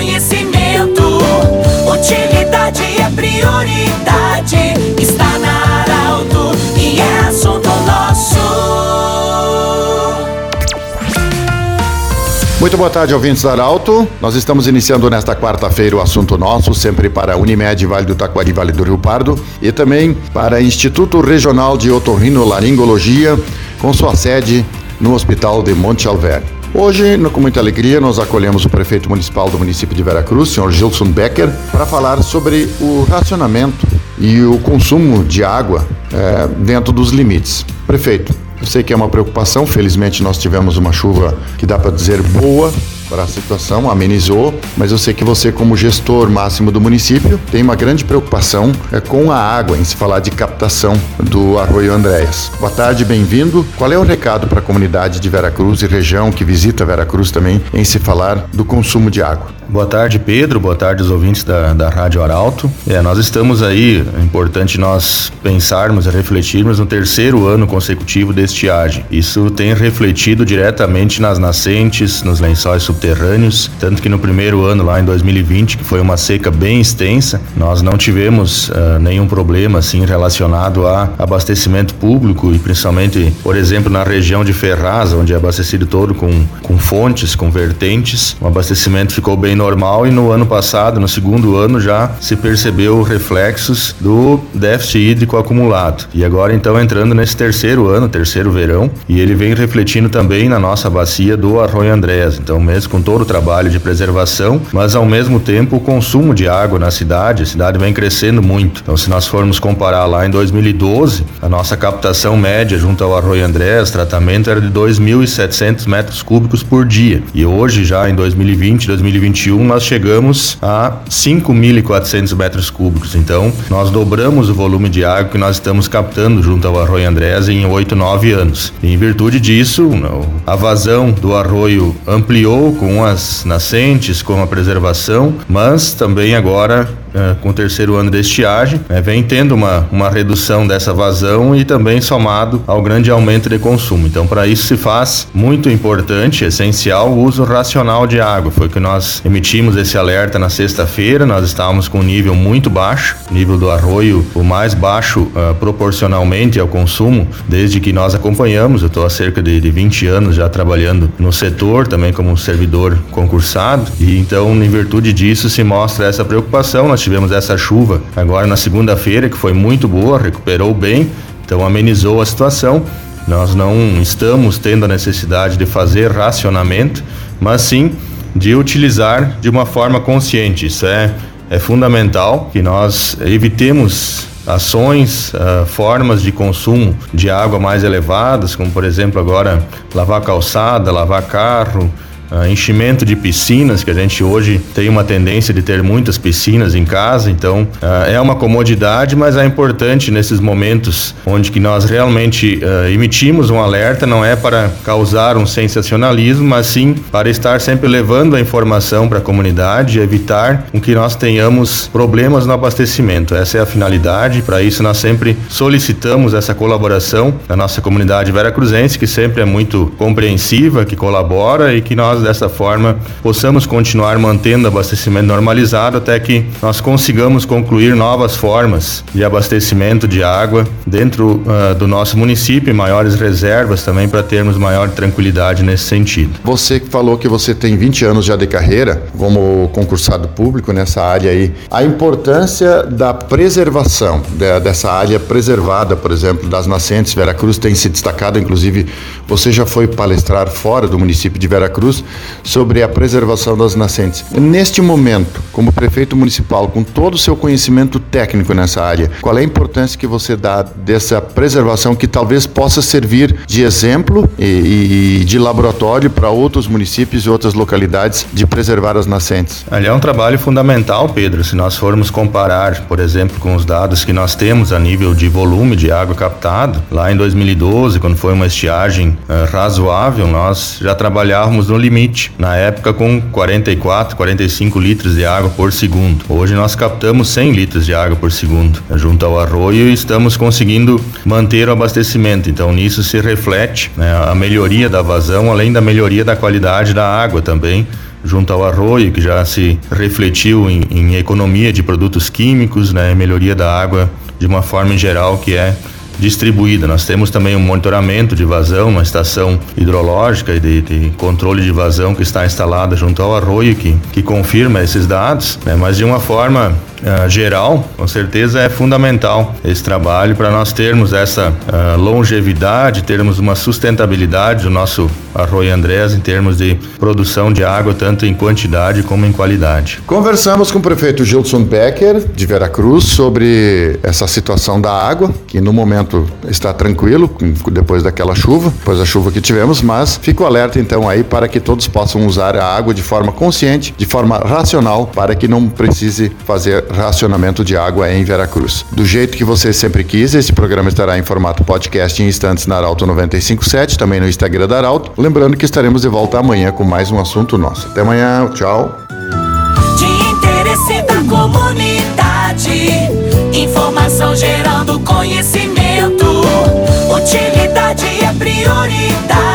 conhecimento. Utilidade é prioridade. Está na Arauto e é assunto nosso. Muito boa tarde, ouvintes da Arauto. Nós estamos iniciando nesta quarta-feira o assunto nosso, sempre para Unimed Vale do Taquari, Vale do Rio Pardo, e também para Instituto Regional de Otorrinolaringologia, com sua sede no Hospital de Monte Alverne. Hoje, com muita alegria, nós acolhemos o prefeito municipal do município de Veracruz, senhor Gilson Becker, para falar sobre o racionamento e o consumo de água é, dentro dos limites. Prefeito, eu sei que é uma preocupação, felizmente nós tivemos uma chuva que dá para dizer boa para a situação, amenizou, mas eu sei que você, como gestor máximo do município, tem uma grande preocupação é, com a água, em se falar de captação do Arroio Andréas. Boa tarde, bem-vindo. Qual é o recado para a comunidade de Veracruz e região que visita Veracruz também, em se falar do consumo de água? Boa tarde, Pedro. Boa tarde, os ouvintes da, da Rádio Arauto. É, nós estamos aí, é importante nós pensarmos e refletirmos no terceiro ano consecutivo de estiagem. Isso tem refletido diretamente nas nascentes, nos lençóis subterrâneos, tanto que no primeiro ano, lá em 2020, que foi uma seca bem extensa, nós não tivemos uh, nenhum problema assim relacionado a abastecimento público e principalmente, por exemplo, na região de Ferraz, onde é abastecido todo com, com fontes, com vertentes, o abastecimento ficou bem normal e no ano passado, no segundo ano, já se percebeu reflexos do déficit hídrico acumulado. E agora então entrando nesse terceiro ano, terceiro verão, e ele vem refletindo também na nossa bacia do Arroio Andrés. Então, mesmo com todo o trabalho de preservação, mas ao mesmo tempo o consumo de água na cidade, a cidade vem crescendo muito. Então, se nós formos comparar lá em 2012, a nossa captação média junto ao Arroio Andrés, tratamento era de 2.700 metros cúbicos por dia. E hoje, já em 2020, 2021, 2021 nós chegamos a 5.400 metros cúbicos. Então, nós dobramos o volume de água que nós estamos captando junto ao Arroio Andrés em 8, 9 anos. E em virtude disso, a vazão do arroio ampliou com as nascentes, com a preservação, mas também agora é, com o terceiro ano de estiagem, é, vem tendo uma, uma redução dessa vazão e também somado ao grande aumento de consumo. Então, para isso se faz muito importante, essencial, o uso racional de água. Foi que nós emitimos esse alerta na sexta-feira, nós estávamos com um nível muito baixo, nível do arroio o mais baixo uh, proporcionalmente ao consumo, desde que nós acompanhamos. Eu estou há cerca de, de 20 anos já trabalhando no setor, também como servidor concursado, e então, em virtude disso, se mostra essa preocupação. Nós tivemos essa chuva agora na segunda-feira, que foi muito boa, recuperou bem, então amenizou a situação. Nós não estamos tendo a necessidade de fazer racionamento, mas sim de utilizar de uma forma consciente. Isso é, é fundamental que nós evitemos ações, uh, formas de consumo de água mais elevadas, como por exemplo agora lavar calçada, lavar carro, enchimento de piscinas, que a gente hoje tem uma tendência de ter muitas piscinas em casa, então uh, é uma comodidade, mas é importante nesses momentos onde que nós realmente uh, emitimos um alerta, não é para causar um sensacionalismo, mas sim para estar sempre levando a informação para a comunidade e evitar que nós tenhamos problemas no abastecimento. Essa é a finalidade, para isso nós sempre solicitamos essa colaboração da nossa comunidade veracruzense, que sempre é muito compreensiva, que colabora e que nós dessa forma possamos continuar mantendo abastecimento normalizado até que nós consigamos concluir novas formas de abastecimento de água dentro uh, do nosso município maiores reservas também para termos maior tranquilidade nesse sentido. Você que falou que você tem 20 anos já de carreira como concursado público nessa área aí, a importância da preservação de, dessa área preservada, por exemplo, das nascentes, Veracruz tem se destacado, inclusive você já foi palestrar fora do município de Veracruz sobre a preservação das nascentes. Neste momento, como prefeito municipal, com todo o seu conhecimento técnico nessa área, qual é a importância que você dá dessa preservação que talvez possa servir de exemplo e, e de laboratório para outros municípios e outras localidades de preservar as nascentes? Ali é um trabalho fundamental, Pedro. Se nós formos comparar, por exemplo, com os dados que nós temos a nível de volume de água captado, lá em 2012, quando foi uma estiagem uh, razoável, nós já trabalhávamos no limite limite, na época com 44, 45 litros de água por segundo. Hoje nós captamos 100 litros de água por segundo junto ao arroio e estamos conseguindo manter o abastecimento. Então nisso se reflete né, a melhoria da vazão, além da melhoria da qualidade da água também junto ao arroio, que já se refletiu em, em economia de produtos químicos, né, melhoria da água de uma forma em geral que é distribuída. Nós temos também um monitoramento de vazão, uma estação hidrológica e de, de, controle de vazão que está instalada junto ao arroio que, que confirma esses dados, né? mas de uma forma uh, geral, com certeza é fundamental esse trabalho para nós termos essa uh, longevidade, termos uma sustentabilidade do nosso Arroio Andrés em termos de produção de água, tanto em quantidade como em qualidade. Conversamos com o prefeito Gilson Becker, de Veracruz, sobre essa situação da água, que no momento está tranquilo, depois daquela chuva, depois da chuva que tivemos, mas fico alerta então aí para que todos possam usar a água de forma consciente, de forma racional, para que não precise fazer racionamento de água em Veracruz. Do jeito que você sempre quis, esse programa estará em formato podcast em instantes na Arauto 957, também no Instagram da Arauto. Lembrando que estaremos de volta amanhã com mais um assunto nosso. Até amanhã, tchau. De interesse da comunidade, informação gerando conhecimento. Utilidade é prioridade.